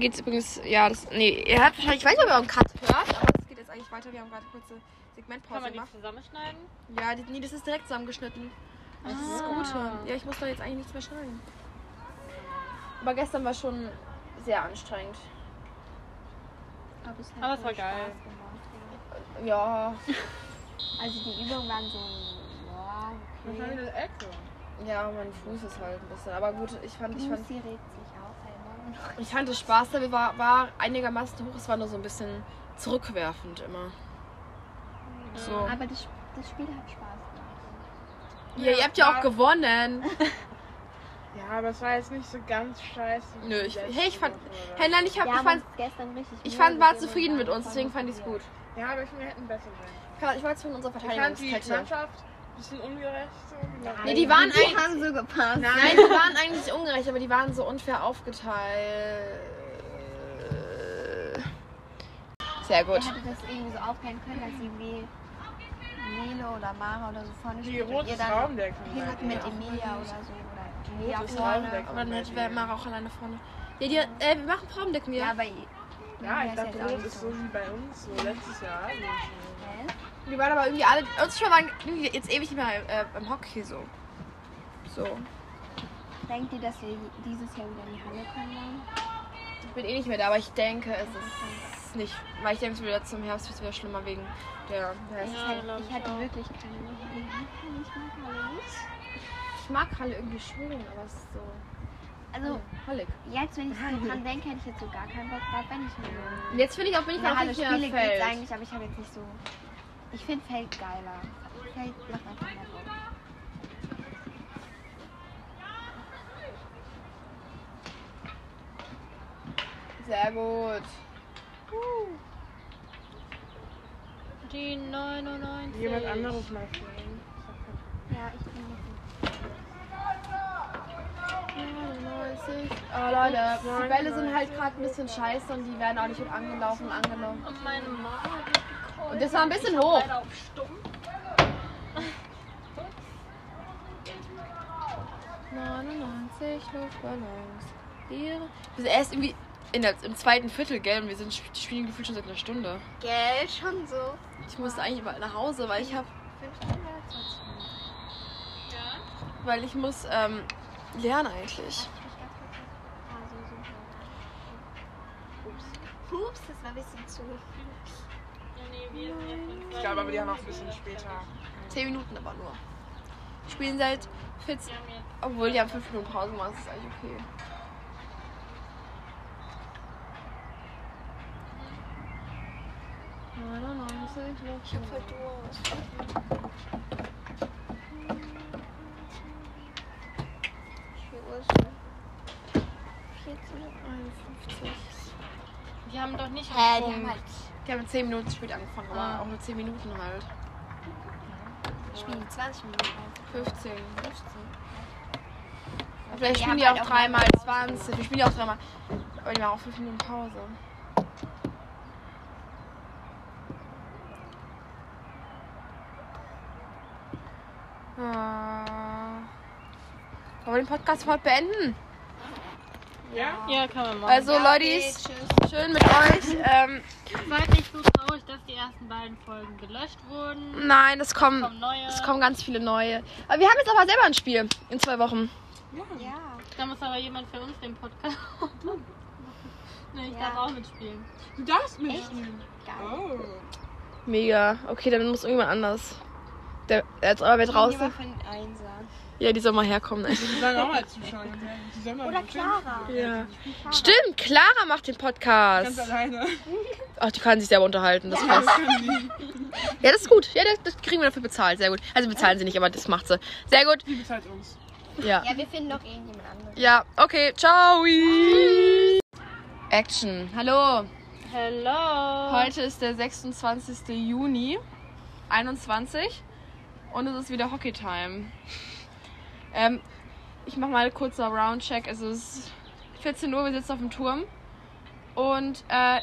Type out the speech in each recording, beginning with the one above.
geht's übrigens, ja, das, nee, ihr habt wahrscheinlich, ich weiß nicht, ob ihr auch einen Cut hört, aber es geht jetzt eigentlich weiter. Wir haben gerade kurze Kann Segmentpause man die zusammenschneiden? Ja, die, nee, das ist direkt zusammengeschnitten. Das ist das Ah. Gute. Ja, ich muss da jetzt eigentlich nichts mehr schneiden. Aber gestern war schon sehr anstrengend. Aber es Aber es war geil. Gemacht, Ja, ja. Also die Übungen waren so, ja, okay. eine Ecke. ja, mein Fuß ist halt ein bisschen. Aber gut, ich fand, ich fand, Lucy regt sich Mann. ich fand das Spaß dabei war, war einigermaßen hoch. Es war nur so ein bisschen zurückwerfend immer. So. Aber das, das Spiel hat Spaß gemacht. Ja, ihr habt ja auch gewonnen. Ja, aber es war jetzt nicht so ganz scheiße. Nö, ich, hey, ich fand, hey, nein, ich, hab, Wir ich fand, gestern richtig ich fand, war zufrieden und mit uns, deswegen fand ich es gut. Ja, aber ich finde, wir hätten besser sein. Ja, Ich war jetzt von unserer Ich fand die Verteidigungskette. Mannschaft bisschen ungerecht. So. Die Nee, die waren Die eigentlich. haben so gepasst. Nein, die waren eigentlich ungerecht, aber die waren so unfair aufgeteilt. Sehr gut. Ihr hättet das irgendwie so aufklären können, dass sie wie Nele oder Mara oder so vorne Die steht ihr dann Raumdecken. mit Emilia oder so. Oder Emilia vorne. Aber dann hätte wäre Mara auch alleine vorne. Ja, die, äh, wir machen Raumdecken, Ja, ja. aber Ja, ich dachte, rot nicht ist so wie bei uns, so letztes Jahr. Also, Die waren aber irgendwie alle. Uns schon waren irgendwie jetzt ewig nicht mehr äh, beim Hockey so. So. Denkt ihr, dass wir dieses Jahr wieder in die Halle kommen wollen? Ich bin eh nicht mehr da, aber ich denke, es ist nicht. Weil ich denke, es wird wieder zum Herbst wird es wieder schlimmer wegen der. der Ich, Ja, glaub ich ich hatte auch. wirklich keine Lust. Ich mag Halle nicht. ich mag Halle irgendwie schon, aber es ist so. Also, Hallig. jetzt, wenn ich so dran denke, hätte ich jetzt so gar keinen Bock drauf, wenn ich nur jetzt finde ich auch, bin ich auch Halle nicht mehr spiele, geht's eigentlich, aber ich habe jetzt nicht so. Ich finde Feld geiler. Feld macht einfach mehr Bock. Sehr gut. Die 99. jemand anderes mal fragen. Ja, ich bin nicht. 99. Oh Leute, die Bälle sind halt gerade ein bisschen scheiße und die werden auch nicht gut angelaufen und angenommen. Und meine Mama hat. Und das war ein bisschen hoch. Leider auf stumm. 99 Luftballons. Ihre. Wir sind erst irgendwie in der, im zweiten Viertel, gell? Und wir sind, die spielen gefühlt schon seit einer Stunde. Gell, schon so. Ich musste eigentlich bald nach Hause, weil ich habe, Stunden? weil ich muss ähm, lernen eigentlich. Ah. Ups. Ups, das war ein bisschen zu. Ja, nee, wir sind jetzt in Ich glaube aber, die haben auch ein bisschen später. 10 Minuten aber nur. Die spielen seit 14. Wir haben jetzt Obwohl die haben 5 Minuten Pause gemacht, das ist eigentlich okay. Ich hab voll Durst. Wie viel Uhr ist es? 14.51 Wir haben doch nicht. Hä, die haben halt. Die haben 10 Minuten spät angefangen, aber Ah. auch nur 10 Minuten halt. Spielen die 20 Minuten. 15. 15. Aber vielleicht Die spielen die halt auch dreimal lange Pause 20. Wir spielen die auch dreimal. Aber die machen auch 5 Minuten Pause. Ah. Wollen wir den Podcast heute beenden? Ja? Ja, kann man machen. Also, Leute, tschüss. schön mit euch. Ähm, Seid nicht so traurig, dass die ersten beiden Folgen gelöscht wurden. nein, es kommen, Kommen neue. es kommen ganz viele neue. Aber wir haben jetzt aber selber ein Spiel in zwei Wochen. Ja. Da muss aber jemand für uns den Podcast machen. Nee, ich Ja. darf auch mitspielen. Du darfst mitspielen. Geil. Oh. Mega. Okay, dann muss irgendjemand anders. Der, der jetzt aber wer draußen. Ja, die soll mal herkommen. ey. Die sollen auch mal zuschauen. Die sollen mal Oder Clara. Ja. Stimmt, Clara macht den Ganz Podcast. alleine. Ach, die kann sich selber unterhalten. Das passt. Ja, das ist gut. Ja, das, das kriegen wir dafür bezahlt. Sehr gut. Also bezahlen sie nicht, aber das macht sie. Sehr gut. Die bezahlt uns. Ja. Ja, wir finden noch irgendjemand anderes. Ja, okay. Ciao. Action. Hallo. Hello. Heute ist der 26. Juni 21 und es ist wieder Hockey Time. Ähm, ich mache mal kurzer Roundcheck. Es ist 14 Uhr, wir sitzen auf dem Turm und äh,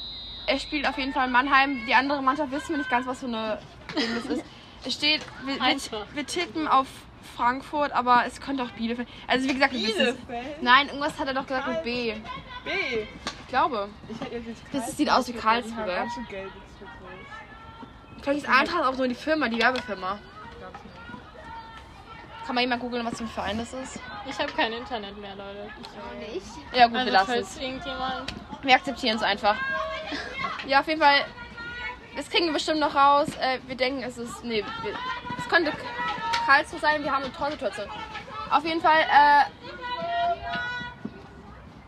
er spielt auf jeden Fall in Mannheim. Die andere Mannschaft wissen wir nicht ganz, was für eine Ding das ist. Es steht, wir, wir, wir tippen auf Frankfurt, aber es könnte auch Bielefeld. Also wie gesagt, es- Bielefeld? Nein, irgendwas hat er doch gesagt mit B. B. Ich glaube. Ich hätte jetzt Das sieht aus wie Karlsruhe. Vielleicht ist Eintracht auch nur die Firma, die Werbefirma. Ich. Kann man jemand googeln, was für ein Verein das ist? Ich habe kein Internet mehr, Leute. Nicht. Ja gut, wir Also lassen falls es. irgendjemand. Wir akzeptieren es einfach. Ja, auf jeden Fall. Das kriegen wir bestimmt noch raus. Äh, wir denken, es ist. Nee, wir, es könnte Karlsruhe sein. Wir haben eine Torsituation. Auf jeden Fall. Äh,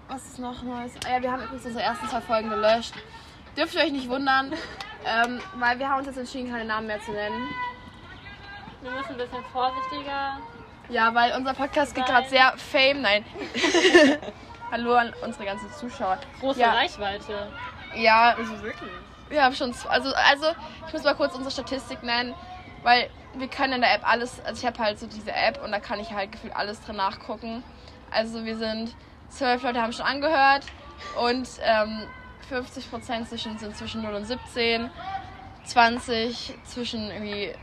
was ist noch Neues? Ah, ja, wir haben übrigens unsere ersten zwei Folgen gelöscht. Dürft ihr euch nicht wundern, ähm, weil wir haben uns jetzt entschieden, keine Namen mehr zu nennen. Wir müssen ein bisschen vorsichtiger. Ja, weil unser Podcast geht gerade sehr fame. Nein. Hallo an unsere ganzen Zuschauer. Große Ja. Reichweite. Ja, Also wirklich. wir haben schon. Also, also, ich muss mal kurz unsere Statistik nennen, weil wir können in der App alles. Also, ich habe halt so diese App und da kann ich halt gefühlt alles drin nachgucken. Also, wir sind. Zwölf Leute haben schon angehört und ähm, 50% zwischen, sind zwischen 0 und 17. 20 zwischen irgendwie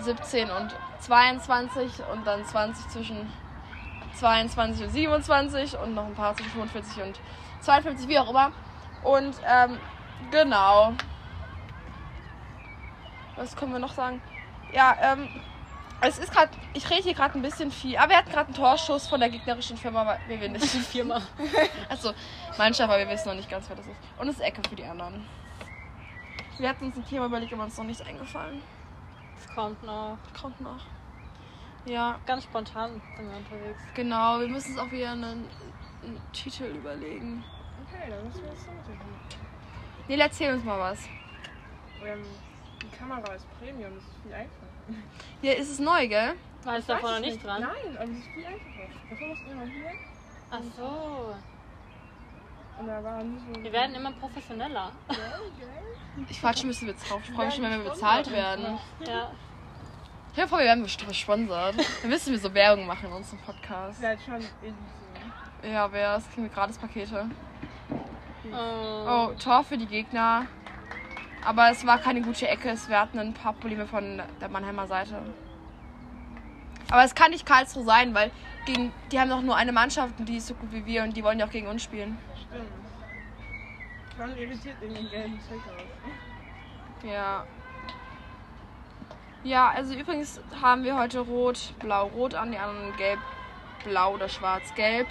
17 und 22 und dann 20 zwischen 22 und 27 und noch ein paar zwischen 45 und 52, wie auch immer. Und ähm, genau. Was können wir noch sagen? Ja, ähm, es ist gerade, ich rede hier gerade ein bisschen viel, aber wir hatten gerade einen Torschuss von der gegnerischen Firma, aber wir wissen nicht. Firma. Also, Mannschaft, aber wir wissen noch nicht ganz, wer das ist. Und es ist Ecke für die anderen. Wir hatten uns ein Thema überlegt, aber uns noch nichts eingefallen. Kommt noch. Kommt noch. Ja, Ganz spontan sind wir unterwegs. genau. Wir müssen uns auch wieder einen, einen Titel überlegen. Okay, dann müssen wir damit hin. Nee, erzähl uns mal was. Ähm, die Kamera ist Premium, das ist viel einfacher. Ja, ist es neu, gell? War es davor noch ich nicht dran? Nein, aber es ist viel einfacher. Davor musst du immer hier Ach so. So. Wir werden immer professioneller. Ich warte schon, bis wir jetzt drauf. Ich freue mich schon, wenn wir bezahlt werden. Ja. Ich hoffe, wir werden gesponsert. Dann müssen wir so Werbung machen in unserem Podcast. Schon. Ja, wer es kriegen wir gratis Pakete. Oh. Oh, Tor für die Gegner. Aber es war keine gute Ecke. Wir hatten ein paar Probleme von der Mannheimer Seite. Aber es kann nicht Karlsruhe sein, weil gegen, die haben doch nur eine Mannschaft und die ist so gut wie wir und die wollen ja auch gegen uns spielen. Stimmt. Schon irritiert in den gelben Trikots. Ja. Ja, also übrigens haben wir heute rot, blau, rot an, die anderen gelb, blau oder schwarz, gelb.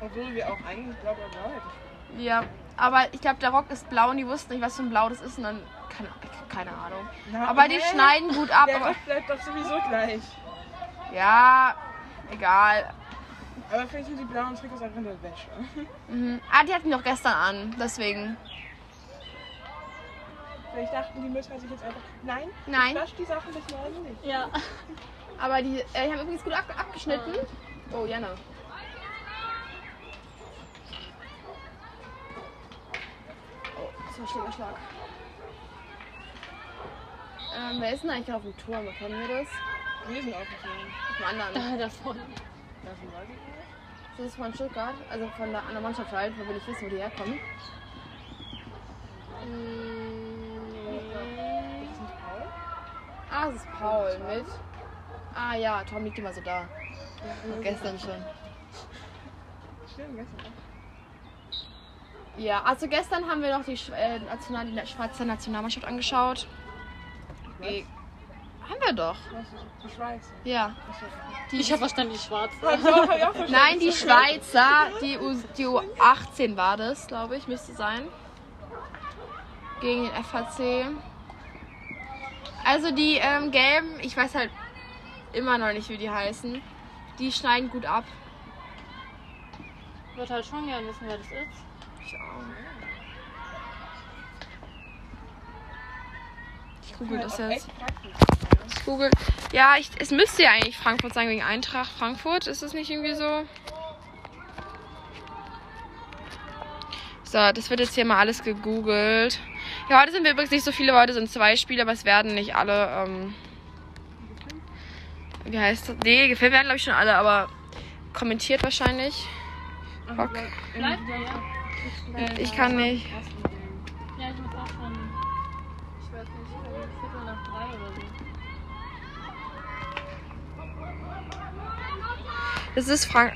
Obwohl wir auch eigentlich blau blau blau hätten. Ja, aber ich glaube, der Rock ist blau und die wussten nicht, was für ein Blau das ist und dann, keine, keine Ahnung. Na, Aber die hä? schneiden gut ab. Der Aber, Rest bleibt doch sowieso gleich. ja, egal. Aber vielleicht sind die blauen Trikots einfach in der Wäsche. Mhm. Ah, die hatten die doch gestern an, deswegen. Vielleicht dachten die Mütter sich jetzt einfach, nein, Nein. ich wasch die Sachen bis morgen nicht. Ja. Aber die, äh, die haben übrigens gut ab, abgeschnitten. Oh, Jana. Oh, das war ein schlimmer Schlag. Ähm, wer ist denn eigentlich auf dem Turm? Kennen wir das? Wir sind. Auf dem anderen. Da davon. Davon weiß ich nicht. Das ist von Stuttgart, also von der anderen Mannschaft halt, wo wir nicht wissen, wo die herkommen. Ist das nicht Paul? Ah, es ist Paul mit. Ah ja, Tom liegt immer so da. Gestern schon. Stimmt, gestern auch. Ja, also gestern haben wir noch die, äh, National, die Schweizer Nationalmannschaft angeschaut. Ge- Haben wir doch. Die Schweiz. Ja. Achso. Ich habe verstanden, die schwarze. Hab ich auch- hab ich auch verstanden. Nein, die Schweizer, die, U, die U18 war das, glaube ich, müsste sein. Gegen den FHC. Also die ähm, gelben, ich weiß halt immer noch nicht, wie die heißen. Die schneiden gut ab. Ich würde halt schon gerne wissen, wer das ist. Ich auch. Ich google das jetzt. Google. Ja, ich, es müsste ja eigentlich Frankfurt sein wegen Eintracht Frankfurt. Ist das nicht irgendwie so? So, das wird jetzt hier mal alles gegoogelt. Ja, heute sind wir übrigens nicht so viele, heute sind zwei Spiele, aber es werden nicht alle, ähm, wie heißt das? Nee, gefilmt werden glaube ich schon alle, aber kommentiert wahrscheinlich. Ihr, ja? Ich kann nicht. Ersten Game. Ja, ich muss auch schon. Ich weiß nicht, äh, Viertel nach drei oder so. Das ist Frank.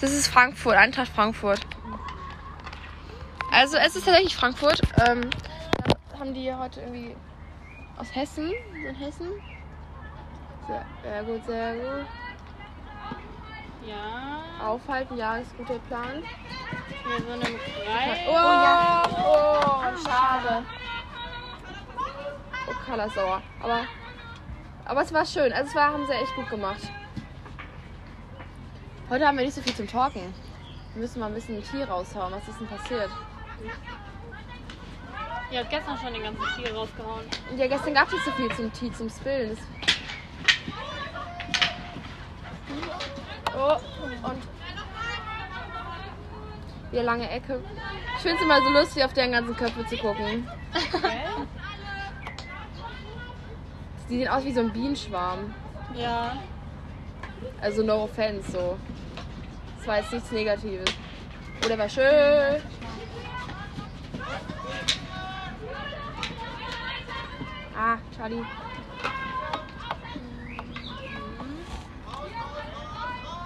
Das ist Frankfurt, Eintracht Frankfurt. Also es ist tatsächlich Frankfurt. Ähm, da haben die heute irgendwie aus Hessen. In Hessen. Sehr, sehr gut, sehr gut. Ja. Aufhalten, ja, ist guter Plan. Wir sind im Kreis. Oh, ja. Oh, schade. Oh, Carla sauer. Aber, aber es war schön. Also es war, haben sie echt gut gemacht. Heute haben wir nicht so viel zum Talken. Wir müssen mal ein bisschen Tee raushauen. Was ist denn passiert? Ihr habt gestern schon den ganzen Tier rausgehauen. Ja, gestern gab es nicht so viel zum Tee, zum Spillen. Das oh, und die lange Ecke. Ich finde es immer so lustig, auf deren ganzen Köpfe zu gucken. Die sehen aus wie so ein Bienenschwarm. Ja. Also no offense so. Das war jetzt nichts Negatives. Oh, der war schön. Ah, Charlie.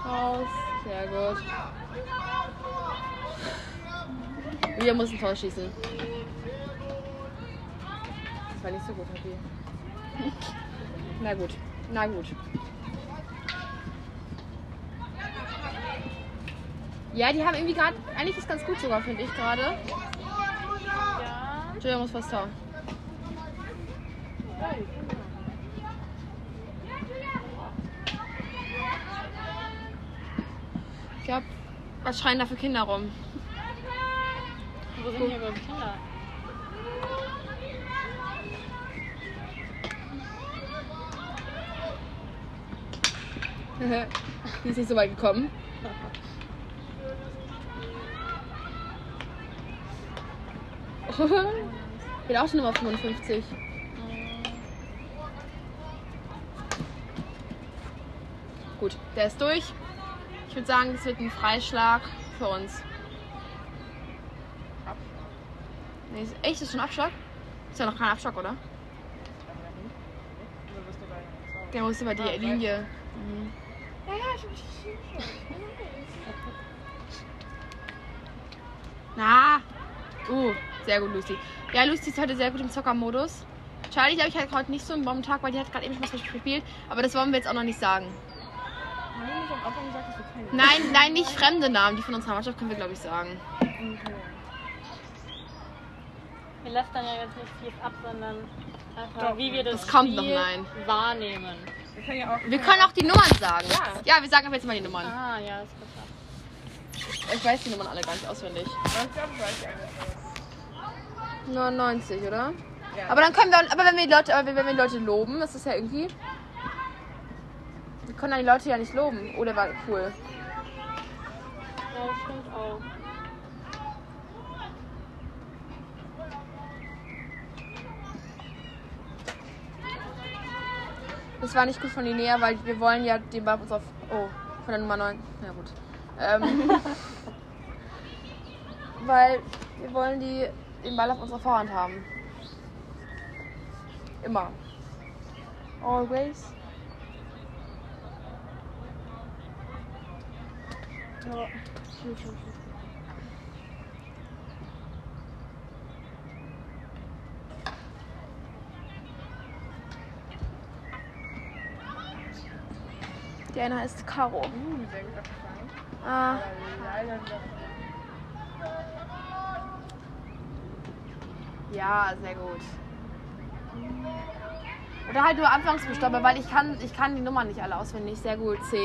Raus. Sehr gut. Wir mussten Tor schießen. Das war nicht so gut, Happy. Na gut. Na gut. Ja, die haben irgendwie gerade. Eigentlich ist ganz gut sogar, finde ich gerade. Ja. Entschuldigung, muss was da. Ich glaube, was schreien da für Kinder rum? Wo sind hier überhaupt Kinder? Die ist nicht so weit gekommen. Geht auch schon Nummer 55. Gut, der ist durch. Ich würde sagen, es wird ein Freischlag für uns. Nee, ist, echt, ist schon Abschlag? Ist ja noch kein Abschlag, oder? Der muss über die Linie. Mhm. Na. Uh, sehr gut, Lucy. Ja, Lucy ist heute sehr gut im Zockermodus. Charlie, glaube ich, hat heute nicht so einen Bombentag, weil die hat gerade eben schon was gespielt. Aber das wollen wir jetzt auch noch nicht sagen. Nein, nein, nicht fremde Namen. Die von unserer Mannschaft können wir, glaube ich, sagen. Wir lästern ja jetzt nicht viel ab, sondern einfach, Doch, wie wir das, das kommt Spiel noch, nein. wahrnehmen. Wir können ja auch. Wir können auch die Nummern sagen. Ja. Ja, wir sagen aber jetzt mal die Nummern. Ah, ja, ist besser. Ich weiß die Nummern alle gar nicht auswendig. Ich glaube, ich weiß die eine. 99, oder? Ja. Aber dann können wir, aber wenn wir die Leute, aber wenn wir die Leute loben, das ist ja irgendwie. Wir können dann die Leute ja nicht loben. Oh, der war cool. Ja, das stimmt auch. Das war nicht gut von Linnea, weil wir wollen ja den Ball auf uns auf. Oh, von der Nummer 9. Na gut. Ähm, weil wir wollen die, den Ball auf unserer Vorhand haben. Immer. Always. Ja. Die eine heißt Caro. Uh, sehr gut abgefangen. Ah, Aber leider wieder. Ja, sehr gut. Oder halt nur Anfangsbuchstabe, weil ich kann, ich kann die Nummern nicht alle auswendig. Sehr gut. C.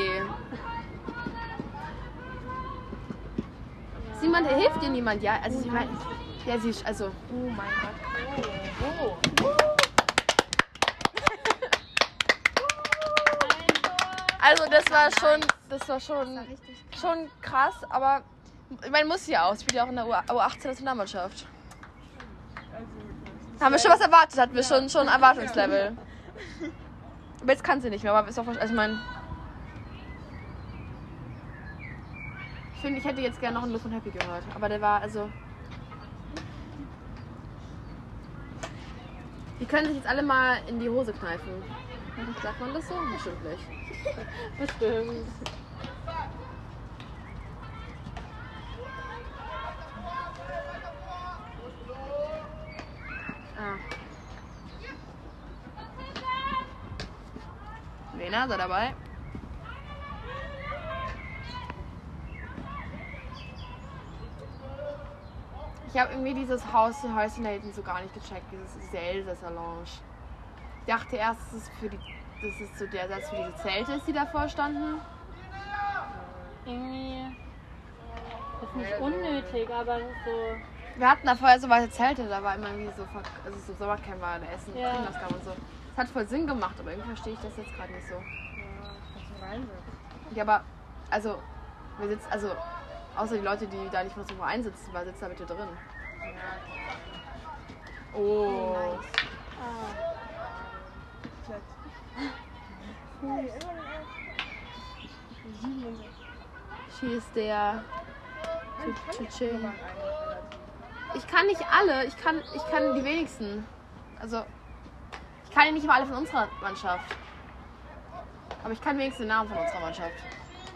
Simon, hilft dir niemand, ja? Also, ich meine, ja, sie ist, also. Oh mein Gott. Oh. Oh. Also, das war schon, das war schon, schon krass, aber man muss ja auch. Spielt ja auch in der U18 Nationalmannschaft. Haben wir schon was erwartet, hatten wir schon, schon ein Erwartungslevel. Aber jetzt kann sie nicht mehr, aber ist auch, also ich meine. Ich finde, ich hätte jetzt gerne noch einen Luft von Happy gehört, aber der war, also. Die können sich jetzt alle mal in die Hose kneifen. Sagt man das so? Bestimmt nicht. Bestimmt. Sei dabei. Ich habe irgendwie dieses Haus, Häuschen da hinten so gar nicht gecheckt, dieses Lounge. Ich dachte erst, das ist für die, das ist so der Satz für diese Zelte, ist, die davor standen. Irgendwie. Das ist nicht unnötig, aber es ist so. Wir hatten da vorher so weiße Zelte, da war immer irgendwie so, also so Sommercamp war da Essen, Ja. ja. und so. Das hat voll Sinn gemacht, aber irgendwie verstehe ich das jetzt gerade nicht so. Ja, aber, also, wir sitzen, also, außer die Leute, die da nicht mehr so einsitzen, wer sitzt da bitte drin? Oh. Ah. 67. Hier ist der. Ich kann nicht alle, ich kann, ich kann die wenigsten. Also, ich kann nicht mal alle von unserer Mannschaft. Aber ich kann wenigstens den Namen von unserer Mannschaft.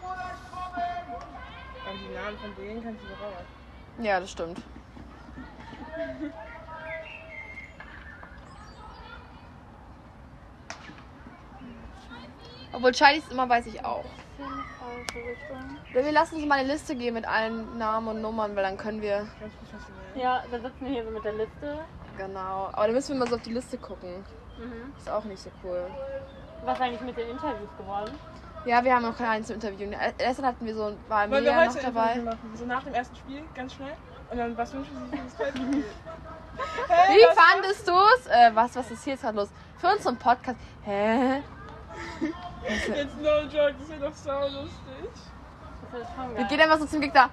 Aber die Namen von denen kannst du doch auch. Ja, das stimmt. Obwohl Charlies immer weiß ich auch. Ja, Wir lassen uns mal eine Liste geben mit allen Namen und Nummern, weil dann können wir. Ja, dann sitzen wir hier so mit der Liste. Genau. Aber dann müssen wir mal so auf die Liste gucken. Mhm. Ist auch nicht so cool. Was ist eigentlich mit den Interviews geworden? Ja, wir haben noch keinen zu interviewen. Erst heute hatten wir so, war Wollen wir noch dabei. Interview machen? So nach dem ersten Spiel, ganz schnell. Und dann, was wünschen Sie sich für das zweite Spiel? Wie fandest du's? Äh, was, was ist hier jetzt gerade los? Für unseren Podcast. Hä? Jetzt no joke, das wird doch sau lustig. Das schon Wir gehen einfach so zum Gegner.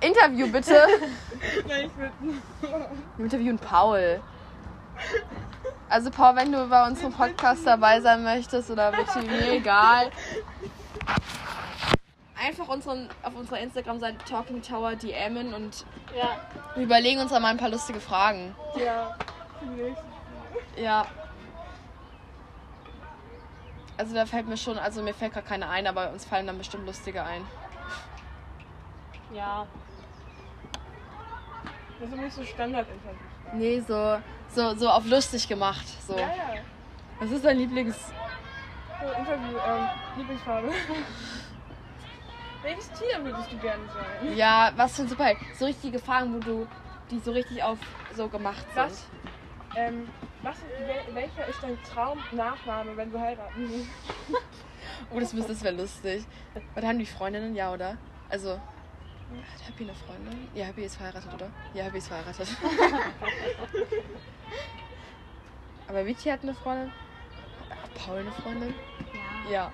Interview bitte. Nein, ich würde. Wir interviewen Paul. Also Paul, wenn du bei unserem Podcast dabei sein möchtest oder bitte mir egal. Einfach unseren, auf unserer Instagram-Seite Talking Tower DMen und Ja, wir überlegen uns dann mal ein paar lustige Fragen. Ja, für die nächste. Ja. Also da fällt mir schon, also mir fällt gerade keine ein, aber uns fallen dann bestimmt lustige ein. ja. Das sind nicht so Standard-Interviews. Nee, so, so, so auf lustig gemacht. So. Ja, ja. Was ist dein Lieblings... So, Interview, ähm, Lieblingsfarbe. Welches Tier würdest du gerne sein? Ja, was für ein Superheld. So richtige Fragen, wo du die so richtig auf so gemacht sind. Was? Ähm, was, wel, welcher ist dein Traumnachname, wenn du heiraten willst? Oh, das, das wäre lustig. Und haben die Freundinnen, ja, oder? Also, hat Happy eine Freundin? Ja, Happy ist verheiratet, oder? Ja, Happy ist verheiratet. Aber Vicky hat eine Freundin. Hat Paul eine Freundin? Ja. Ja,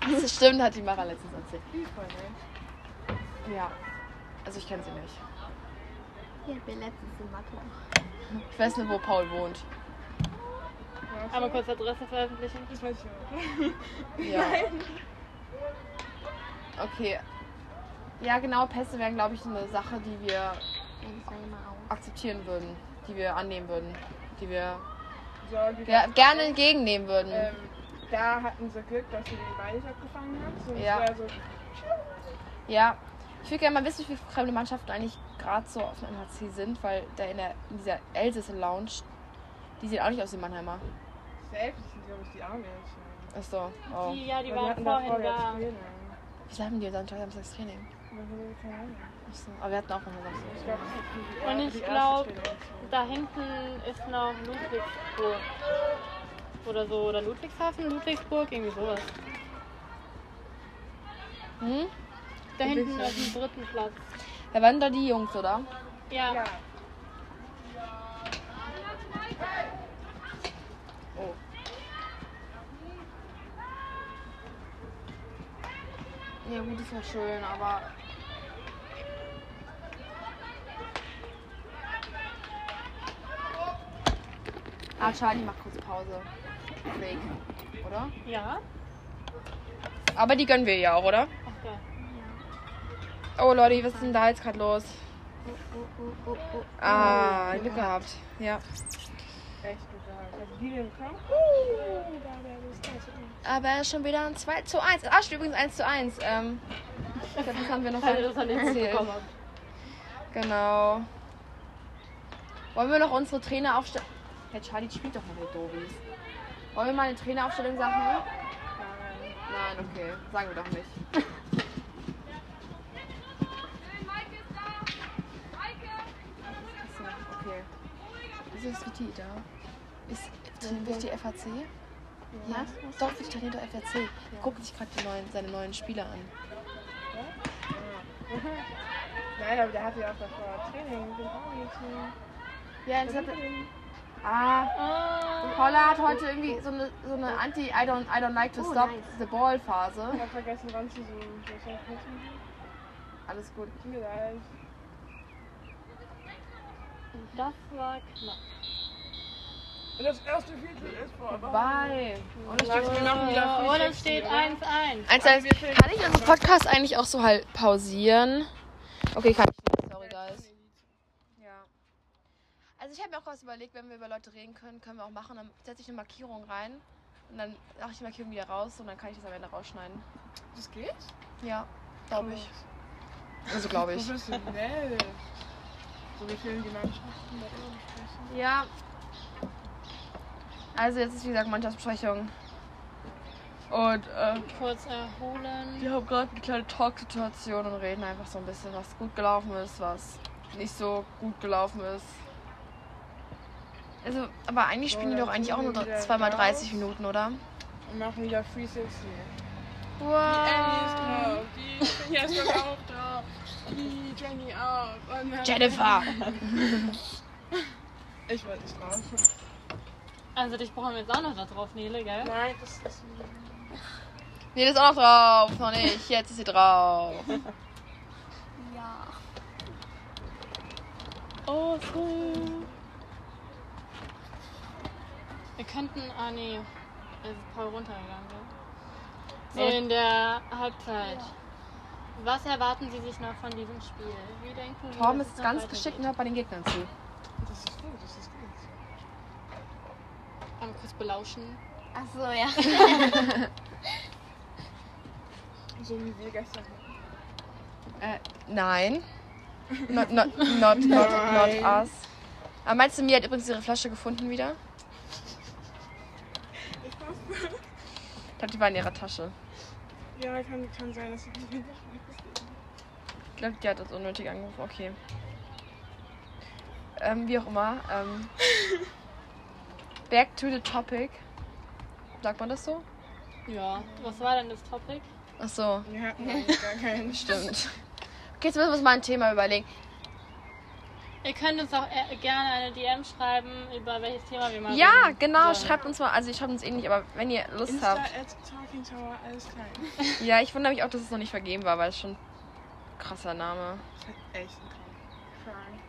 okay. Das stimmt, hat die Mara letztens erzählt. Die Freundin. Ja. Also ich kenne sie nicht. Hat mir letztens in Mathe. Ich weiß nur, wo Paul wohnt. Einmal kurz Adresse veröffentlichen. Das weiß ich auch. Ja. Okay. Ja, genau, Pässe wären, glaube ich, eine Sache, die wir die akzeptieren würden, die wir annehmen würden, die wir So, die ger gerne entgegennehmen würden. Ähm, da hatten sie Glück, dass sie den Ball nicht abgefangen hat. Sonst Ja. so, Ja, ich würde gerne mal wissen, wie viele fremde Mannschaften eigentlich gerade so auf dem MHC sind, weil da in, der, in dieser Elsässer Lounge, die sieht auch nicht aus wie Mannheimer. das sind, glaube ich, die Arme. Achso, oh. Die, ja, die Weil waren vorhin da. Wieso haben die dann Samstags Training? Aber so, wir hatten auch glaube, ist die, Und ich erste glaub- Trainingswoche. Da hinten ist noch Ludwigsburg. Oder so. Oder Ludwigshafen, Ludwigsburg, irgendwie sowas. Hm? Da hinten auf dem dritten Platz. Da waren da die Jungs, oder? Ja. Ja. Oh. Ja gut, ist ja schön, aber... Ah, Charlie macht kurz Pause. Fake, oder? Ja? Aber die gönnen wir ja auch, oder? Ach ja. Oh Leute, was ist denn da jetzt gerade los? Oh, oh, oh, oh. Ah, Glück gehabt. Ja. Echt gut gehabt. Also die, die bekommen. Uh, da wäre das Ganze. Aber schon wieder ein 2 zu 1. Ah, steht übrigens 1 zu 1. Ähm, ich glaube, das haben wir noch nicht erzählt. Genau. Wollen wir noch unsere Traineraufstellung. Herr Charlie spielt doch noch mit Dobis. Wollen wir mal eine Traineraufstellung sagen? Nein, okay. Sagen wir doch nicht. Okay. Ist VT da? Ist trainiert die FHC? Ja. Doch, wirklich trainiert der FHC. Gucken sich gerade die neuen, seine neuen Spieler an. Nein, aber der hatte ja auch davor Training dem Army-Team. Ja, das hat, Ah, Paula hat heute irgendwie so eine, so eine Anti I don't, I don't like to Oh, stop nice. the ball Phase. Ich hab vergessen kurz Alles gut. Das war knapp. Und das erste Viertel ist vorbei. Bye. Und ich wir machen wieder Oh, Frühstück, das steht oder? 1-1. Eins, eins. Kann ich unseren Podcast eigentlich auch so halt pausieren? Okay, kann ich nicht. Also ich habe mir auch was überlegt, wenn wir über Leute reden können, können wir auch machen. Dann setze ich eine Markierung rein und dann mache ich die Markierung wieder raus und dann kann ich das am Ende rausschneiden. Das geht? Ja, glaube ich. Also glaube ich. Professionell. So wie vielen die Mannschaften da. Ja. Also jetzt ist wie gesagt Mannschaftsbesprechung. Und äh, Kurz erholen. wir haben gerade eine kleine Talksituation und reden einfach so ein bisschen, was gut gelaufen ist, was nicht so gut gelaufen ist. Also, aber eigentlich spielen die doch eigentlich auch nur wir wieder zweimal 30 raus. Minuten, oder? Und machen wieder 360. Die Wow. Ellie ist drauf. Die Finja ist doch auch drauf. Die Jenny auch. Und dann- Jennifer! Ich wollte nicht drauf. Also dich brauchen wir jetzt auch noch da drauf, Nele, gell? Nein, das ist. Nee, das ist auch noch drauf. Noch nicht. Jetzt ist sie drauf. Ja. Oh, cool. Wir könnten. Ah, nee. Es ist Paul runtergegangen, gell? So in der Halbzeit. Was erwarten Sie sich noch von diesem Spiel? Wie denken Sie, Torben ist ganz geschickt und hört bei den Gegnern zu. Das ist gut, das ist gut. Einmal kurz belauschen. Ach so, ja. So wie wir gestern. Äh, nein. Not, not, not, not, not us. Aber meinst du, Mia hat übrigens ihre Flasche gefunden wieder? Ich glaube, die war in ihrer Tasche. Ja, kann, kann sein, dass ich nicht mehr Ich glaube, die hat uns unnötig angerufen. Okay. Ähm, wie auch immer. Ähm, back to the topic. Sagt man das so? Ja. Was war denn das Topic? Ach so, Wir hatten gar keinen. stimmt. Okay, jetzt müssen wir uns mal ein Thema überlegen. Ihr könnt uns auch äh, gerne eine DM schreiben, über welches Thema wir mal Ja, reden genau. sollen. Schreibt uns mal. Also, ich schreibe uns eh nicht, aber wenn ihr Lust Insta habt. at Talking Tower, alles klein. Ja, ich wundere mich auch, dass es noch nicht vergeben war, weil es schon ein krasser Name. Das hat echt einen Traum. Krank.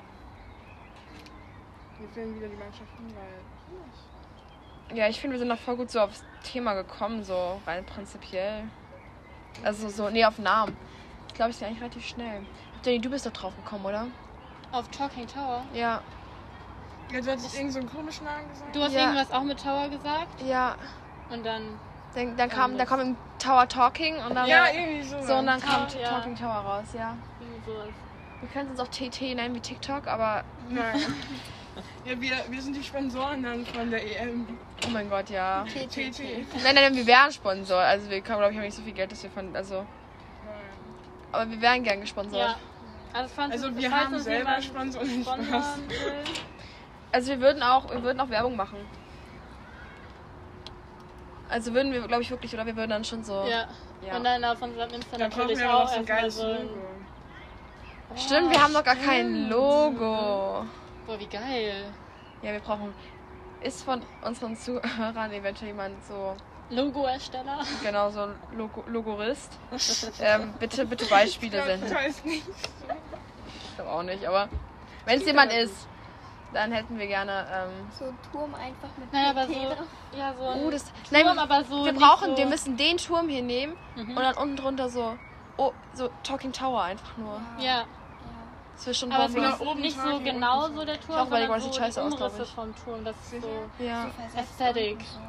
Wir filmen wieder die Mannschaften, weil. Ja, ich finde, wir sind noch voll gut so aufs Thema gekommen, so rein prinzipiell. Also so, nee, auf Namen. Ich glaube, ich bin eigentlich relativ schnell. Jenny, du bist doch drauf gekommen, oder? Auf Talking Tower. Ja. Ja, du hattest irgend so einen komischen Namen gesagt. Du hast Ja. irgendwas auch mit Tower gesagt Ja. und dann. Dann, dann kam, da kam im Tower Talking und dann. Ja, irgendwie so. so, und dann kam ja. Talking Tower raus, ja. Irgendwie sowas. Wir können es uns auch TT nennen wie TikTok, aber Nein. Ja, wir, wir sind die Sponsoren dann von der EM. oh mein Gott, ja. TT. Nein, nein, wir wären Sponsor. Also wir können, glaube ich, haben nicht so viel Geld, dass wir von. Also. Aber wir wären gern gesponsert. Ja. Also, Also wir haben uns selber Sponsoren. Spaß. will. Also wir würden auch, wir würden auch Werbung machen. Also würden wir, glaube ich, wirklich, oder wir würden dann schon so. Ja. Ja. Und dann auf unserem Insta Dann natürlich wir auch so ein geiles so ein. Logo. Stimmt, wir haben noch gar kein Logo. Boah, wie geil. Ja, wir brauchen. Ist von unseren Zuhörern eventuell jemand so, Logo-Ersteller. genau so Logo, Logorist? ähm, bitte, bitte Beispiele Ich senden. weiß nicht. Ich glaube auch nicht, aber wenn es jemand ist, dann hätten wir gerne. Ähm, So ein Turm einfach mit Naja, aber so. Ja, so ein oh, das. Turm, Nein, aber so. wir brauchen, so, wir müssen den Turm hier nehmen Mhm. und dann unten drunter so. Oh, so Talking Tower einfach nur. Ja, Das wäre schon aber es ist oben nicht so genau so der Turm, auch überlegt, sondern so die glaub Umrisse ich. vom Turm. Das ist so Ja. Aesthetic. so.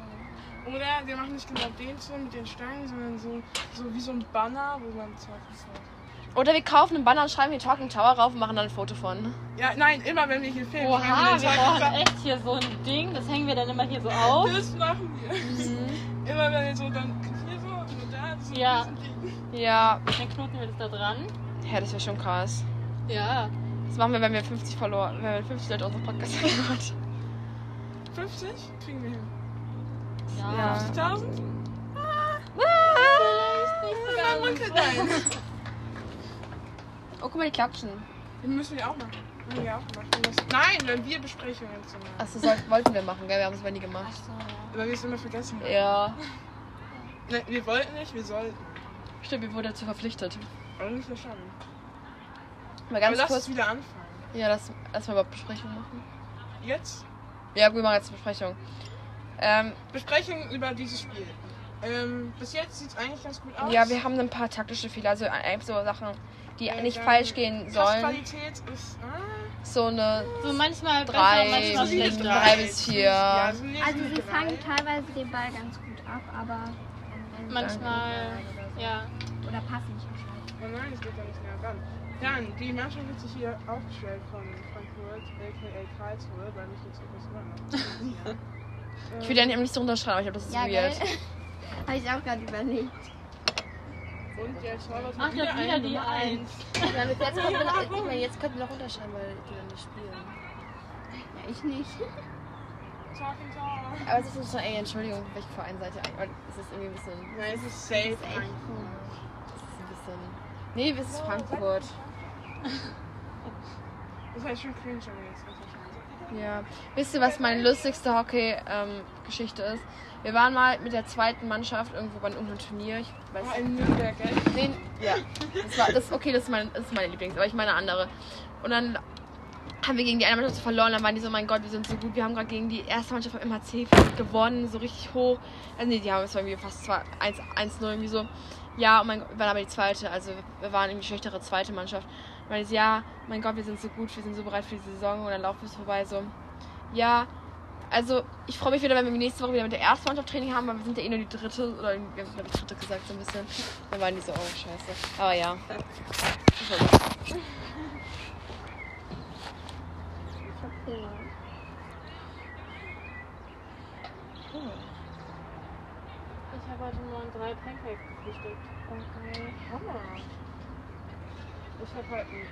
Oder wir machen nicht genau den Turm mit den Steinen, sondern so, so wie so ein Banner, wo man Talking Tower. Oder wir kaufen einen Banner und schreiben hier Talking Tower rauf und machen dann ein Foto von. Ja, nein, immer wenn wir hier filmen. Oha, wir den brauchen echt hier so ein Ding. Das hängen wir dann immer hier so auf. Das machen wir. Mhm. Immer wenn wir so dann hier so und da Ja, Ja, dann knoten wir das da dran. ja, das wäre schon krass. Ja. Das machen wir, wenn wir 50 verloren, wenn wir 50 Leute unseren Podcast hören. 50? Kriegen wir hin. Ja. Ja. 50.000? Vielleicht Man nicht so ganz. Oh, guck mal, die klatschen. Den müssen wir auch machen. Müssen wir auch machen. Müssen- Nein, wenn wir Besprechungen zu machen. Achso, wollten wir machen, gell? Wir haben es aber nie gemacht. Ach so, ja. Aber wir es immer vergessen haben. Ja. Nein, wir wollten nicht, wir sollten. Stimmt, wir wurden dazu verpflichtet. Eigentlich ja schon. Mal Aber ganz lass kurz. uns wieder anfangen. Ja, lass erstmal überhaupt Besprechung machen. Jetzt? Ja, wir machen jetzt Besprechung. Ähm, Besprechungen über dieses Spiel. Ähm, bis jetzt sieht es eigentlich ganz gut aus. ja, wir haben ein paar taktische Fehler, also so Sachen, die Äh, nicht falsch gehen sollen. Passqualität ist. Ah, So eine So manchmal besser, drei, manchmal solide schlechter. drei bis vier. Ja, Also sie drei. fangen teilweise den Ball ganz gut ab, aber Manchmal, ja. oder passen nicht gescheit. Oh nein, es geht ja nicht näher ran. Dann, die Mannschaft wird sich hier aufgestellt von Frankfurt, aka Karlsruhe, weil ich jetzt etwas immer Ich will ja nicht, nicht so unterschreiben, aber ich glaube, das ist Ja, weird. Habe ich auch gerade überlegt. Und jetzt Charlotte Ach, hat das ist wieder die Nummer Eins. Ja, jetzt, könnten wir, jetzt könnten wir noch unterschreiben, weil die dann nicht spielen. Ja, ich nicht. Aber es ist so, ey, Entschuldigung, welche Verein seid ihr eigentlich? Es ist irgendwie ein bisschen. Nein, es ist safe. Es ist ein bisschen. Nee, es ist Frankfurt. Das heißt schon cringe, wir jetzt Ja. Wisst ihr, was meine lustigste Hockey-Geschichte ist? Wir waren mal mit der zweiten Mannschaft irgendwo bei irgendeinem Turnier. Ich weiß Oh, in Nürnberg, gell? Nee, ja. Das war, das, okay, das ist, mein, das ist meine Lieblings, aber ich meine andere. Und dann haben wir gegen die eine Mannschaft verloren. Dann waren die so, mein Gott, wir sind so gut. Wir haben gerade gegen die erste Mannschaft vom MHC gewonnen, so richtig hoch. Also nee, die haben es irgendwie fast 2 1 1-0 irgendwie so. Ja, und mein Gott, wir waren aber die zweite, also wir waren irgendwie die schlechtere zweite Mannschaft. Dann ist, ja, mein Gott, wir sind so gut, wir sind so bereit für die Saison und dann laufen wir es vorbei, so. Ja, also ich freue mich wieder, wenn wir nächste Woche wieder mit der ersten Mannschaft Training haben, weil wir sind ja eh nur die dritte, oder wir haben ich dritte gesagt, so ein bisschen. Dann waren die so, oh scheiße. Aber ja. Das war gut. Ich habe heute Morgen drei Pancakes gefrühstückt. Okay, Hammer. Ich habe halt einen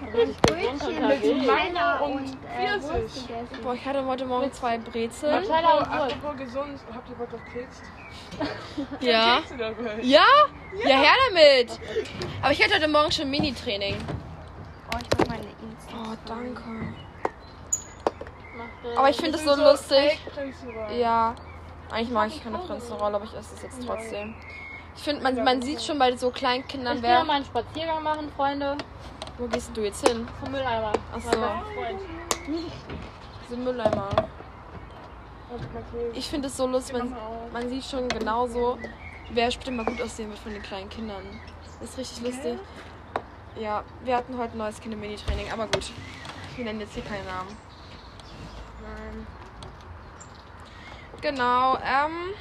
Habe ein Brötchen mit. Mango und äh. Wurst gegessen. Boah, ich hatte heute Morgen zwei Brezeln. Nutella und Wurst. apropos gesund, habt ihr Bock auf Keks? Ja. Dabei. Ja? Ja, her damit. Aber ich hatte heute Morgen schon Mini-Training. Oh, ich mach meine Insta. Oh, danke. Äh, Aber ich finde Das so lustig. Ja. Eigentlich mag ich keine Prinzenrolle, aber ich esse es jetzt trotzdem. Ich finde, man, man sieht schon bei so kleinen Kindern, Ich will noch wer. mal einen Spaziergang machen, Freunde. Wo gehst du jetzt hin? Zum Mülleimer. Ach so. Freund. Diese Mülleimer. Ich finde es so lustig, man, man sieht schon genauso, wer bestimmt mal gut aussehen wird von den kleinen Kindern. Das ist richtig lustig. Ja, wir hatten heute ein neues Kinder-Mini-Training, aber gut. Wir nennen jetzt hier keinen Namen. Nein. Genau, ähm.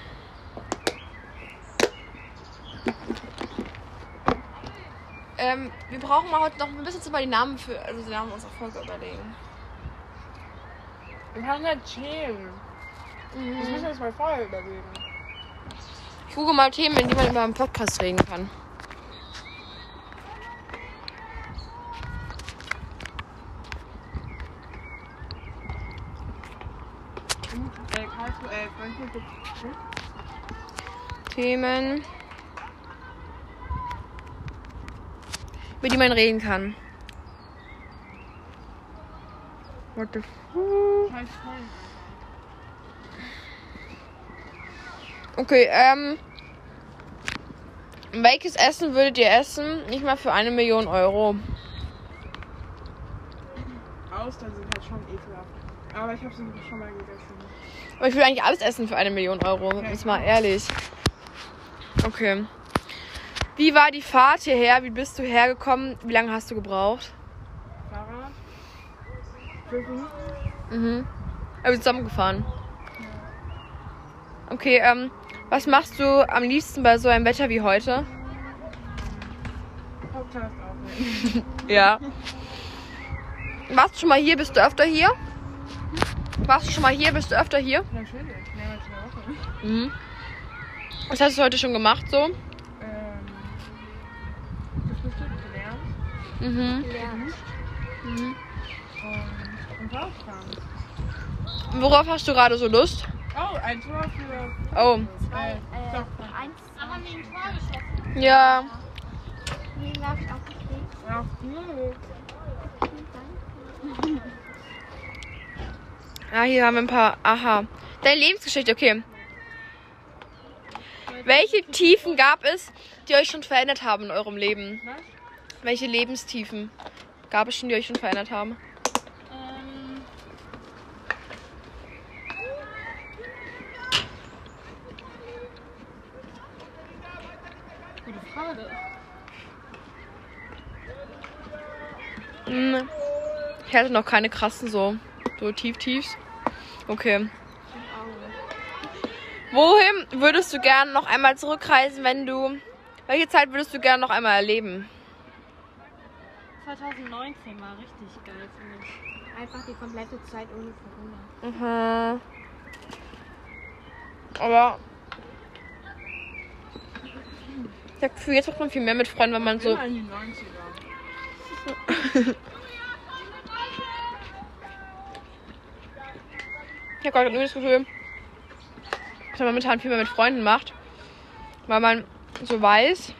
Ähm, wir brauchen mal heute noch ein bisschen zu mal die Namen für, also die Namen unserer Folge überlegen. Wir haben ja Themen. Das müssen wir uns mal vorher überlegen. Ich gucke mal Themen, in die man über einen Podcast reden kann. Äh, Karlsruhe, äh, hm? Themen, über die man reden kann. What the fuck? Okay, ähm. Welches Essen würdet ihr essen? Nicht mal für eine Million Euro. Austern sind halt schon ekelhaft. Aber ich habe sie schon mal gegessen. Aber ich will eigentlich alles essen für eine Million Euro. Ist mal ehrlich. Okay. Wie war die Fahrt hierher? Wie bist du hergekommen? Wie lange hast du gebraucht? Fahrrad. Fünf Minuten. Mhm. Sind zusammengefahren. Okay, ähm, was machst du am liebsten bei so einem Wetter wie heute? Podcast aufnehmen. Ja. Warst du schon mal hier? Bist du öfter hier? Warst du schon mal hier? Bist du öfter hier? Natürlich. Mehrmals in der Woche. Mhm. Was hast du heute schon gemacht so? Mhm. geduscht mhm. und, und rausfahren. Worauf hast du gerade so Lust? Oh, ein Tor für. Oh. Zwei, Äh, eins. Aber ein Tor geschossen. Ja. Wie darf ich auch gekriegt? Ja, nö. Ah, hier haben wir ein paar. Aha. Deine Lebensgeschichte, okay. Welche Tiefen gab es, die euch schon verändert haben in eurem Leben? Was? Welche Lebenstiefen gab es schon, die euch schon verändert haben? Ähm, gute Frage. Hm, Ich hatte noch keine krassen so, so tief tiefs. Okay. Wohin würdest du gerne noch einmal zurückreisen, wenn du. Welche Zeit würdest du gerne noch einmal erleben? 2019 war richtig geil für mich. Einfach die komplette Zeit ohne Corona. Mhm. Aber. Ich hab Gefühl, jetzt macht man viel mehr mit Freunden, wenn man so. Immer in die 90er. Ich habe gerade nur das Gefühl, dass man momentan viel mehr mit Freunden macht. Weil man so weiß,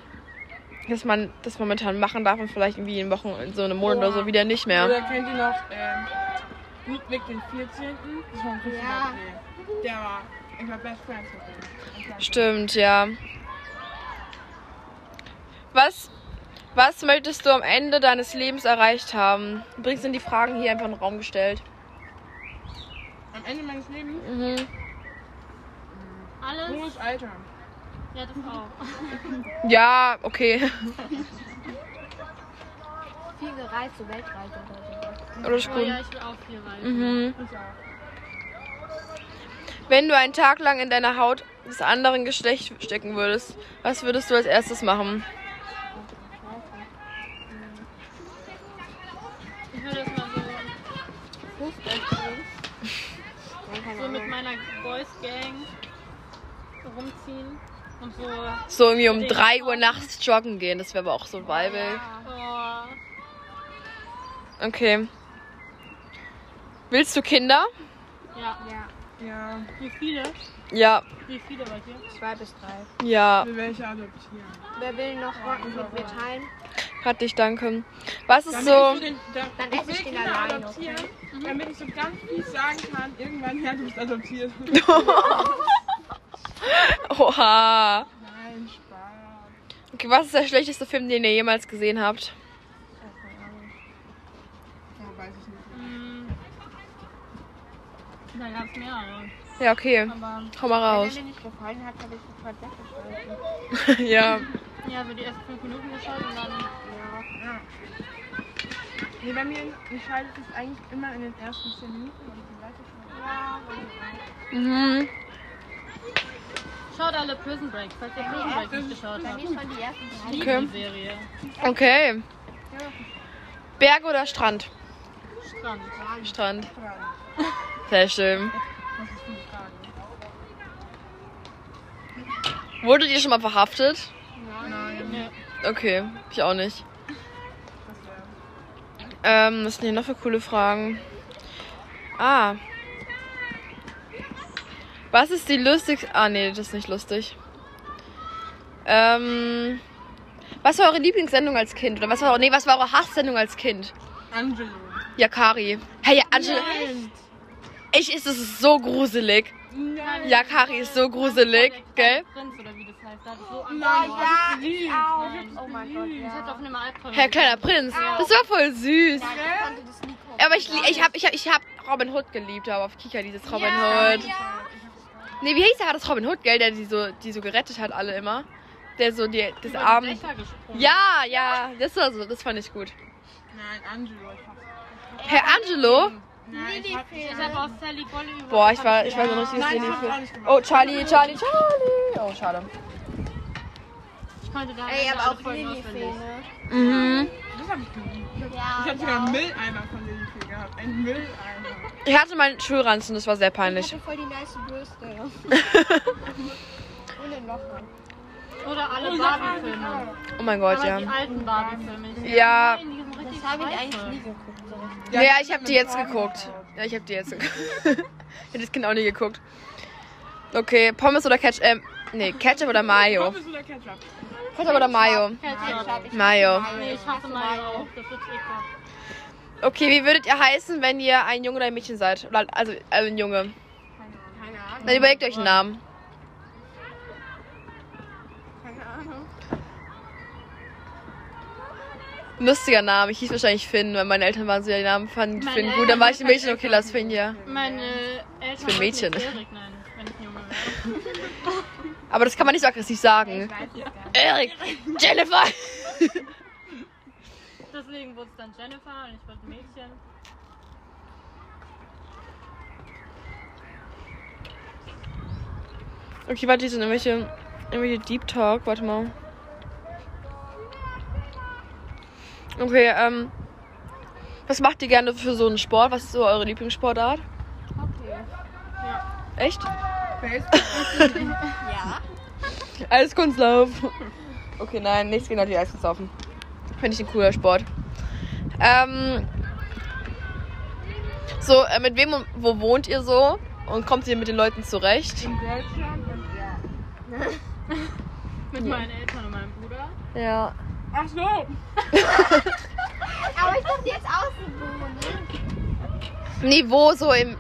dass man das momentan machen darf und vielleicht irgendwie in Wochen, in so einem Monat oder so wieder nicht mehr. Oder kennt ihr noch ähm, Ludwig den 14.? Das war ein Ja. Der war, ich war Best Friends mit dem. Stimmt, ja. Was, was möchtest du am Ende deines Lebens erreicht haben? Übrigens sind die Fragen hier einfach in den Raum gestellt. Am Ende meines Lebens, Mhm. Alles? hohes Alter. Ja, das auch. Ja, okay. Viel gereist, so Weltreise oder so. Oder Oh ja, ich will auch viel reisen. Mhm. Ich auch. Wenn du einen Tag lang in deiner Haut des anderen Geschlechts stecken würdest, was würdest du als erstes machen? Ich würde das mal Fußball spielen. So, so mit meiner Boys Gang rumziehen und so. So irgendwie um 3 Uhr nachts joggen gehen, das wäre aber auch so. Oh, Okay. Willst du Kinder? ja. Ja, Ja, Wie viele? Ja. Wie viele bei dir? zwei bis drei. Ja. wir welche adoptieren. Wer will noch Rocken mit mir teilen? Hatte ich, danke. Was ist Damit so. ich den, da, Dann ich esse will ich den Kinder alleine, adoptieren, damit ich so ganz fies sagen kann, irgendwann, ja, du bist adoptiert. Oha. Nein, Spaß. Okay, was ist der schlechteste Film, den ihr jemals gesehen habt? Ja, weiß ich nicht. Hm. Da gab es mehrere. Ja, okay. Aber Hau mal Wenn raus. er mir nicht gefallen hat, habe ich sofort weggeschaltet. ja. ja, so die ersten fünf Minuten geschaut und dann. Ja. Ja. Nee, bei mir entscheidet es eigentlich immer in den ersten 10 Minuten, ob ich die weiter schaue. Ja, Mhm. Schaut alle Prison Break, falls ihr Prison Break nicht geschaut habt. Okay. Serie. Okay. Berg oder Strand? Strand. Strand. Sehr schön. Wurdet ihr schon mal verhaftet? Nein. Okay, ich auch nicht. Ähm, was sind hier noch für coole Fragen? Ah. Was ist die lustigste. Ah, nee, das ist nicht lustig. Ähm. Was war eure Lieblingssendung als Kind? Oder was war, nee, was war eure Hasssendung als Kind? Angelo. Yakari. Hey, ja, Angela. Ich ist es ist so gruselig. Nein. Yakari ist so gruselig, gell? Prinz oder wie das heißt. Da so Nein, oh, ja, ich auch. Oh mein Gott, Ich hatte ja. auf einem Albtraum. Herr kleiner Prinz. Das war voll süß. Ja, ich konnte das nie gucken. Aber ich, ich hab, ich hab, ich hab Robin Hood geliebt, aber auf Kika dieses Robin Ja, Hood. ja. Nee, wie hieß der? War das Robin Hood, gell? Der die so, die so gerettet hat, alle immer. Der so die, das Arm. Ja, ja, das war so, das fand ich gut. Nein, Angelo. Herr Angelo? Nein, ich hab, Ich habe auch Sally Bolle über. Boah, ich war, ich war so ein richtiges hab gemacht. Oh, Charlie, Charlie, Charlie. Oh, schade. Ich konnte da Ey, aber auch Folgen Lilifee, ne? Mhm. Das hab ich geliebt. Ich hab, Ja, ich hab ich sogar einen. Mülleimer von Lilifee gehabt. Ein Mülleimer. Ich hatte meinen Schulranzen, das war sehr Ich peinlich. hatte voll die nice Bürste. Und in Lochmann. Oder alle Barbie-Filme. Oh mein Gott, Aber ja. die alten Barbie-Filme. Ich- Ja. Das habe ich eigentlich nie geguckt. So richtig. Ja, ich habe die jetzt geguckt. Ja, ich habe die jetzt geguckt. ich habe das Kind auch nie geguckt. Okay, Pommes oder Ketchup? Ähm, nee, Ketchup oder Mayo? Pommes oder Ketchup? Ketchup oder Mayo? Ketchup. Ich Mayo. Nee, ich hasse Mayo. Das wird ekelhaft. Okay, wie würdet ihr heißen, wenn ihr ein Junge oder ein Mädchen seid? Also, also ein Junge. Keine Ahnung. Dann überlegt euch einen Namen. Keine Ahnung. Lustiger Name. Ich hieß wahrscheinlich Finn, weil meine Eltern waren so, ja, die Namen fanden Meine Finn gut. Dann war ich ein Mädchen, okay, lass Finn ja. Meine Eltern bin Mädchen. Erik nennen, wenn ich ein Junge wäre. Aber das kann man nicht so aggressiv sagen. Erik, Jennifer. Deswegen wurde es dann Jennifer und ich wurde ein Mädchen. Okay, warte, hier sind irgendwelche, irgendwelche Deep Talk. Warte mal. Okay, ähm. Was macht ihr gerne für so einen Sport? Was ist so eure Lieblingssportart? Echt? Ja. Eiskunstlauf. Okay, nein, nichts gegen die Eiskunstlaufen. Finde ich ein cooler Sport. Ähm. So, äh, mit wem und wo wohnt ihr so? Und kommt ihr mit den Leuten zurecht? In Deutschland und ja. Mit meinen Eltern und meinem Bruder. Ja. Ach so. Aber ich dachte jetzt außen wohnen. Nee, wo so im.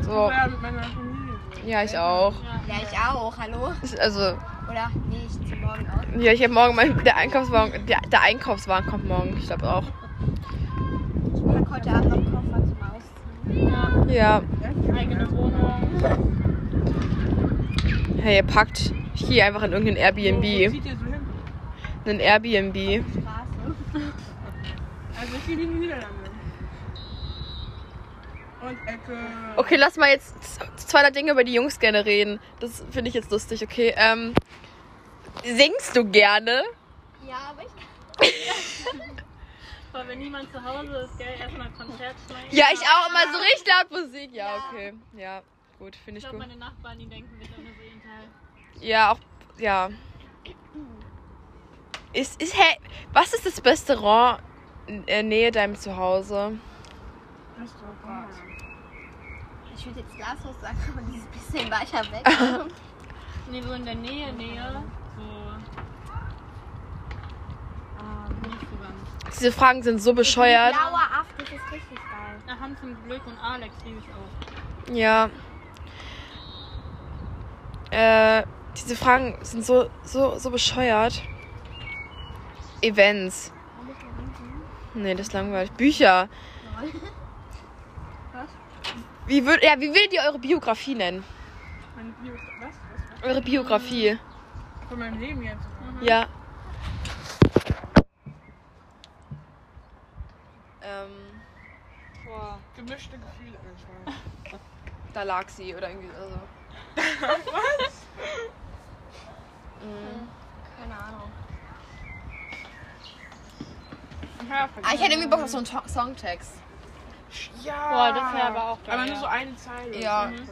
So. Ja, mit meiner Familie. Ja, ich auch. Ja, ich auch. Hallo? Also, Oder? Nee, ich zieh morgen aus. ja, ich habe morgen mein. Der Einkaufswagen. Der, der Einkaufswagen kommt morgen. Ich glaube auch. Ich pack heute Abend noch Koffer zum Ausziehen. Ja, Ja. eigene Wohnung. Hey, ihr packt. Ich gehe einfach in irgendein Wo Airbnb. zieht ihr so hin? Ein Airbnb. Straße. Also ich gehe in die Niederlande. Und Ecke. Okay, lass mal jetzt zwei drei Dinge über die Jungs gerne reden. Das finde ich jetzt lustig, okay? Ähm, singst du gerne? Ja, aber ich kann. Weil wenn niemand zu Hause ist, gell, erstmal Konzert schneiden. Ja, ich auch immer so richtig laut Musik. Ja, okay. Ja, gut, finde Ich ich glaube, gut. meine Nachbarn, die denken so jeden Teil. Ja, auch, ja. Ist, ist, hey, was ist das Restaurant in der Nähe deinem Zuhause? Restaurant. Ich würde jetzt Glashaus sagen, aber dieses bisschen weiter weg. Nee, so in der Nähe, Nähe. So. Ah, nicht so ganz. Diese Fragen sind so bescheuert. Blauer Aft, das ist richtig geil. Na, Hans zum Glück und Alex liebe ich auch. Ja. Äh, diese Fragen sind so, so, so bescheuert. Events. Nee, das ist langweilig. Bücher. Wie würd, ja, wie würdet ihr eure Biografie nennen? Meine Bio was? was? Eure Biografie. Von meinem Leben jetzt. Ja. Ähm, Boah. Gemischte Gefühle manchmal. da lag sie oder irgendwie also. Was? Mhm. Keine Ahnung. Ja, Ah, ich hätte irgendwie Bock auf so einen To- Songtext. Ja. Boah, das wäre aber auch geil. Aber nur so eine Zeile. Ja. Mhm.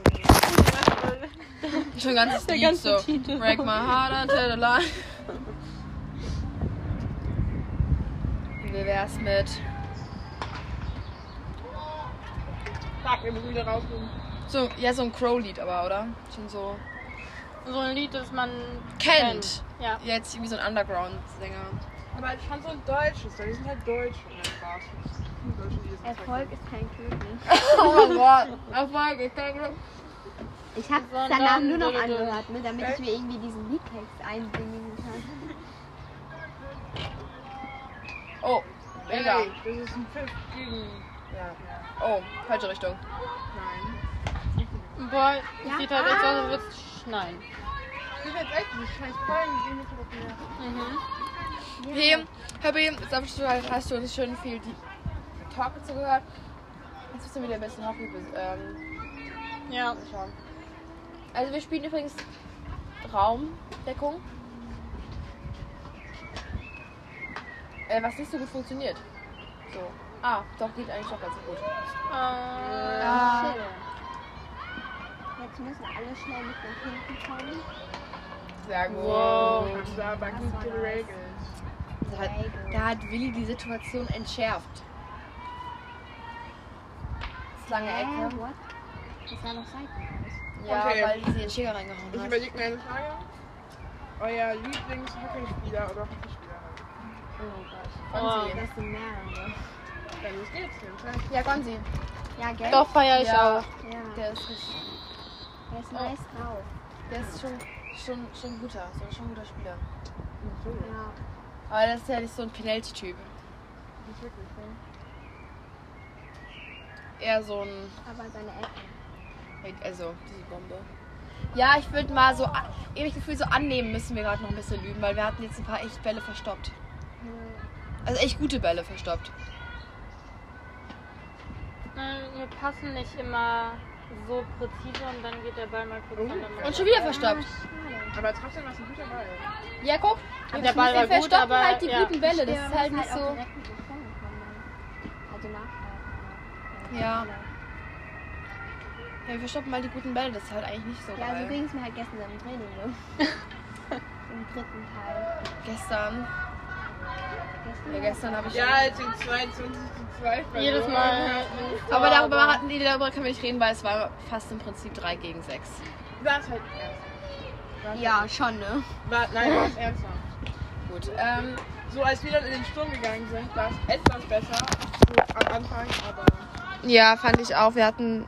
Schon ein ganzes Lied so. Break my heart until the line. Wie wär's mit Fuck, wir müssen wieder rausgehen. so ja so ein Crow-Lied aber oder schon so So ein Lied, das man kennt. Ja. Jetzt irgendwie so ein Underground-Sänger. Aber ich fand so ein deutsches, da die sind halt deutsch. Sind Erfolg ist kein Glück. Oh mein Gott. Erfolg, ich kann Glück. Ich habe Sondern- danach nur noch angehört, ne, damit ich mir irgendwie diesen Liedtext einbringen kann. Oh, Ey, mega. das ist ein Pfiff gegen. Ja. Oh, falsche Richtung. Nein. Boah, Ja. sieht halt aus, als würde es schneien. Das ist jetzt echt diese scheiß Pollen, die gehen nicht auf mehr. Mhm. Hey, Happy, jetzt hast du, halt- hast du uns schön viel die Talk dazu gehört. Jetzt bist du wieder ein bisschen Hockey ähm, Ja. schauen. Also wir spielen übrigens Raumdeckung. Äh, was nicht so gut funktioniert. So. Ah, doch, geht eigentlich doch ganz gut. Äh, Ah. Shit. Jetzt müssen alle schnell mit den Pinken kommen. Sehr gut. Wow. Hast du aber gut geregelt. Da hat, da hat Willi die Situation entschärft. Das lange Ecke. what? Das war noch Seitenhaus. Ja, Okay. weil sie den Schläger reingehauen Ich hat. überlege mir eine Frage. Euer Lieblingshockeyspieler oder Hockeyspieler? Oh Gott. Gonzi. Das sind mehrere. Dann los geht's. Dann zeig. Ja, Gonzi. Ja, gell? Doch, feiere ich Ja. auch. Ja. Der ist richtig. Der ist nice drauf. Der ist schon, schon, schon ein guter. So, schon ein guter Spieler. Ja. Aber das ist ja nicht so ein Penalty-Typ. Nicht wirklich, ne? Eher so ein. Aber seine Ecken. Also, diese Bombe. Ja, ich würde mal so. Das Gefühl, so annehmen müssen wir gerade noch ein bisschen üben, weil wir hatten jetzt ein paar echt Bälle verstoppt. Also echt gute Bälle verstoppt. Nein, Wir passen nicht immer so präzise und dann geht der Ball mal kurz Oh. an der Und schon wieder verstoppt. Schade. Aber trotzdem war es ein guter Ball. Ja, guck. Aber wir der Ball war wir gut, verstoppen aber, halt die ja. guten Bälle. Das Ja, ist halt nicht so. kommen. Also nachher. Ja. Ja, wir verstoppen mal die guten Bälle. Das ist halt eigentlich nicht so Ja, so ging es mir halt gestern im Training. Ne? Im dritten Teil. Gestern. Gestern Ja, gestern habe ich. Ja, als die 22 zu 2 verloren Jedes Mal. Aber darüber hatten die darüber können wir nicht reden, weil es war fast im Prinzip 3 gegen 6. War es halt ernst. War's Ja, schon, ne? War, nein, war es ernsthaft. Gut. Ähm, So, als wir dann in den Sturm gegangen sind, war es etwas besser. So am Anfang, aber. ja, fand ich auch. Wir hatten